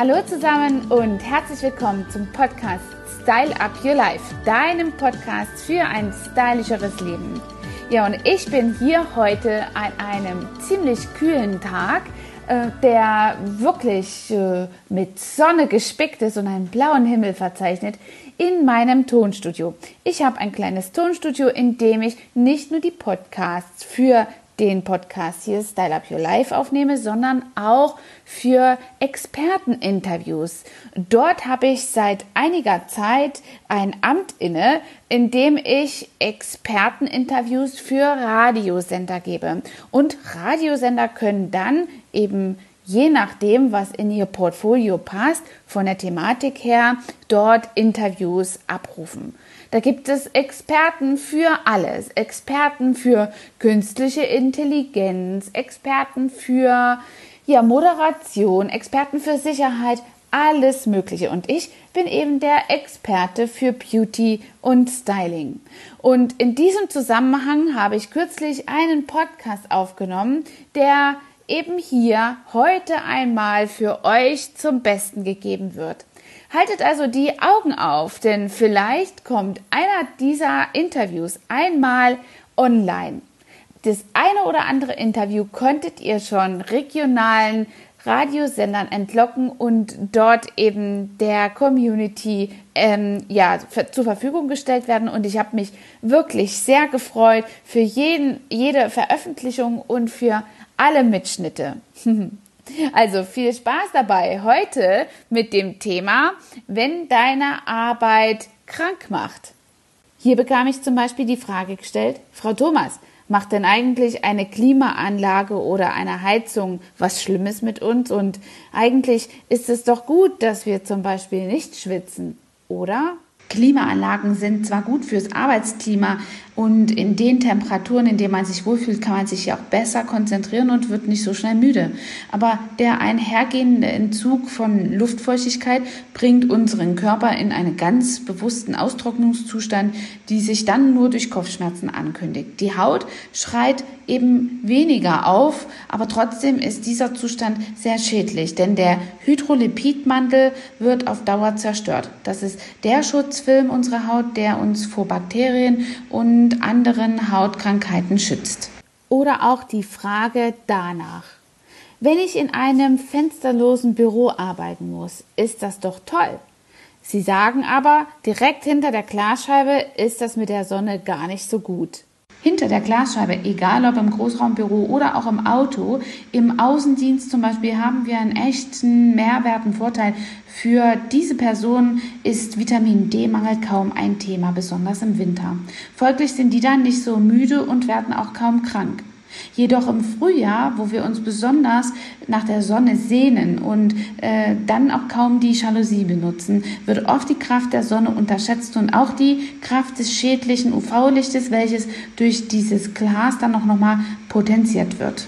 Hallo zusammen und herzlich willkommen zum Podcast Style Up Your Life, deinem Podcast für ein stylischeres Leben. Ja, und ich bin hier heute an einem ziemlich kühlen Tag, äh, der wirklich äh, mit Sonne gespickt ist und einen blauen Himmel verzeichnet, in meinem Tonstudio. Ich habe ein kleines Tonstudio, in dem ich nicht nur die Podcasts für den Podcast hier Style Up Your Life aufnehme, sondern auch für Experteninterviews. Dort habe ich seit einiger Zeit ein Amt inne, in dem ich Experteninterviews für Radiosender gebe. Und Radiosender können dann eben je nachdem, was in Ihr Portfolio passt, von der Thematik her, dort Interviews abrufen. Da gibt es Experten für alles. Experten für künstliche Intelligenz, Experten für ja, Moderation, Experten für Sicherheit, alles Mögliche. Und ich bin eben der Experte für Beauty und Styling. Und in diesem Zusammenhang habe ich kürzlich einen Podcast aufgenommen, der eben hier heute einmal für euch zum Besten gegeben wird. Haltet also die Augen auf, denn vielleicht kommt einer dieser Interviews einmal online. Das eine oder andere Interview könntet ihr schon regionalen Radiosendern entlocken und dort eben der Community ähm, ja, zur Verfügung gestellt werden. Und ich habe mich wirklich sehr gefreut für jeden, jede Veröffentlichung und für alle Mitschnitte. Also viel Spaß dabei heute mit dem Thema, wenn deine Arbeit krank macht. Hier bekam ich zum Beispiel die Frage gestellt, Frau Thomas, macht denn eigentlich eine Klimaanlage oder eine Heizung was Schlimmes mit uns? Und eigentlich ist es doch gut, dass wir zum Beispiel nicht schwitzen, oder? Klimaanlagen sind zwar gut fürs Arbeitsklima und in den Temperaturen, in denen man sich wohlfühlt, kann man sich ja auch besser konzentrieren und wird nicht so schnell müde. Aber der einhergehende Entzug von Luftfeuchtigkeit bringt unseren Körper in einen ganz bewussten Austrocknungszustand, die sich dann nur durch Kopfschmerzen ankündigt. Die Haut schreit eben weniger auf, aber trotzdem ist dieser Zustand sehr schädlich, denn der Hydrolipidmantel wird auf Dauer zerstört. Das ist der Schutzfilm unserer Haut, der uns vor Bakterien und anderen Hautkrankheiten schützt. Oder auch die Frage danach. Wenn ich in einem fensterlosen Büro arbeiten muss, ist das doch toll. Sie sagen aber, direkt hinter der Glasscheibe ist das mit der Sonne gar nicht so gut hinter der Glasscheibe, egal ob im Großraumbüro oder auch im Auto, im Außendienst zum Beispiel, haben wir einen echten Mehrwert, einen Vorteil. Für diese Person ist Vitamin D-Mangel kaum ein Thema, besonders im Winter. Folglich sind die dann nicht so müde und werden auch kaum krank. Jedoch im Frühjahr, wo wir uns besonders nach der Sonne sehnen und äh, dann auch kaum die Jalousie benutzen, wird oft die Kraft der Sonne unterschätzt und auch die Kraft des schädlichen UV-Lichtes, welches durch dieses Glas dann auch nochmal potenziert wird.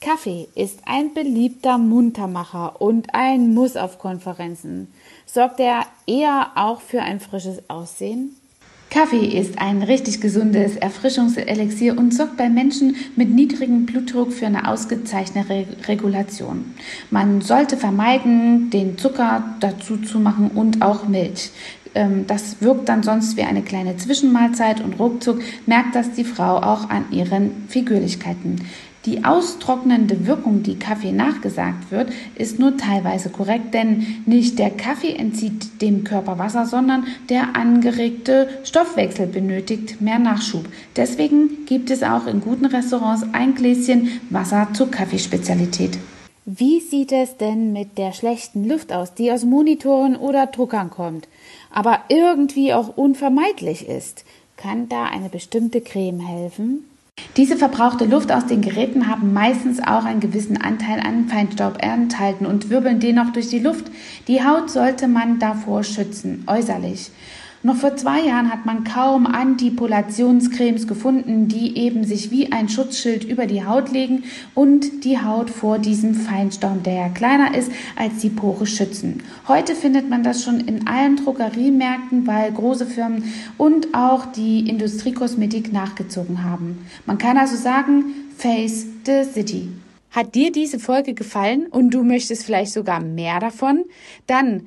Kaffee ist ein beliebter Muntermacher und ein Muss auf Konferenzen. Sorgt er eher auch für ein frisches Aussehen? Kaffee ist ein richtig gesundes Erfrischungselixier und sorgt bei Menschen mit niedrigem Blutdruck für eine ausgezeichnete Regulation. Man sollte vermeiden, den Zucker dazu zu machen und auch Milch. Ähm, das wirkt dann sonst wie eine kleine Zwischenmahlzeit und ruckzuck merkt das die Frau auch an ihren Figürlichkeiten. Die austrocknende Wirkung, die Kaffee nachgesagt wird, ist nur teilweise korrekt, denn nicht der Kaffee entzieht dem Körper Wasser, sondern der angeregte Stoffwechsel benötigt mehr Nachschub. Deswegen gibt es auch in guten Restaurants ein Gläschen Wasser zur Kaffeespezialität. Wie sieht es denn mit der schlechten Luft aus, die aus Monitoren oder Druckern kommt, aber irgendwie auch unvermeidlich ist? Kann da eine bestimmte Creme helfen? Diese verbrauchte Luft aus den Geräten haben meistens auch einen gewissen Anteil an Feinstaub enthalten und wirbeln dennoch durch die Luft. Die Haut sollte man davor schützen, äußerlich. Noch vor zwei Jahren hat man kaum Antipolationscremes gefunden, die eben sich wie ein Schutzschild über die Haut legen und die Haut vor diesem Feinstaub, der ja kleiner ist als die Pore, schützen. Heute findet man das schon in allen Drogeriemärkten, weil große Firmen und auch die Industriekosmetik nachgezogen haben. Man kann also sagen, Face the City. Hat dir diese Folge gefallen und du möchtest vielleicht sogar mehr davon? Dann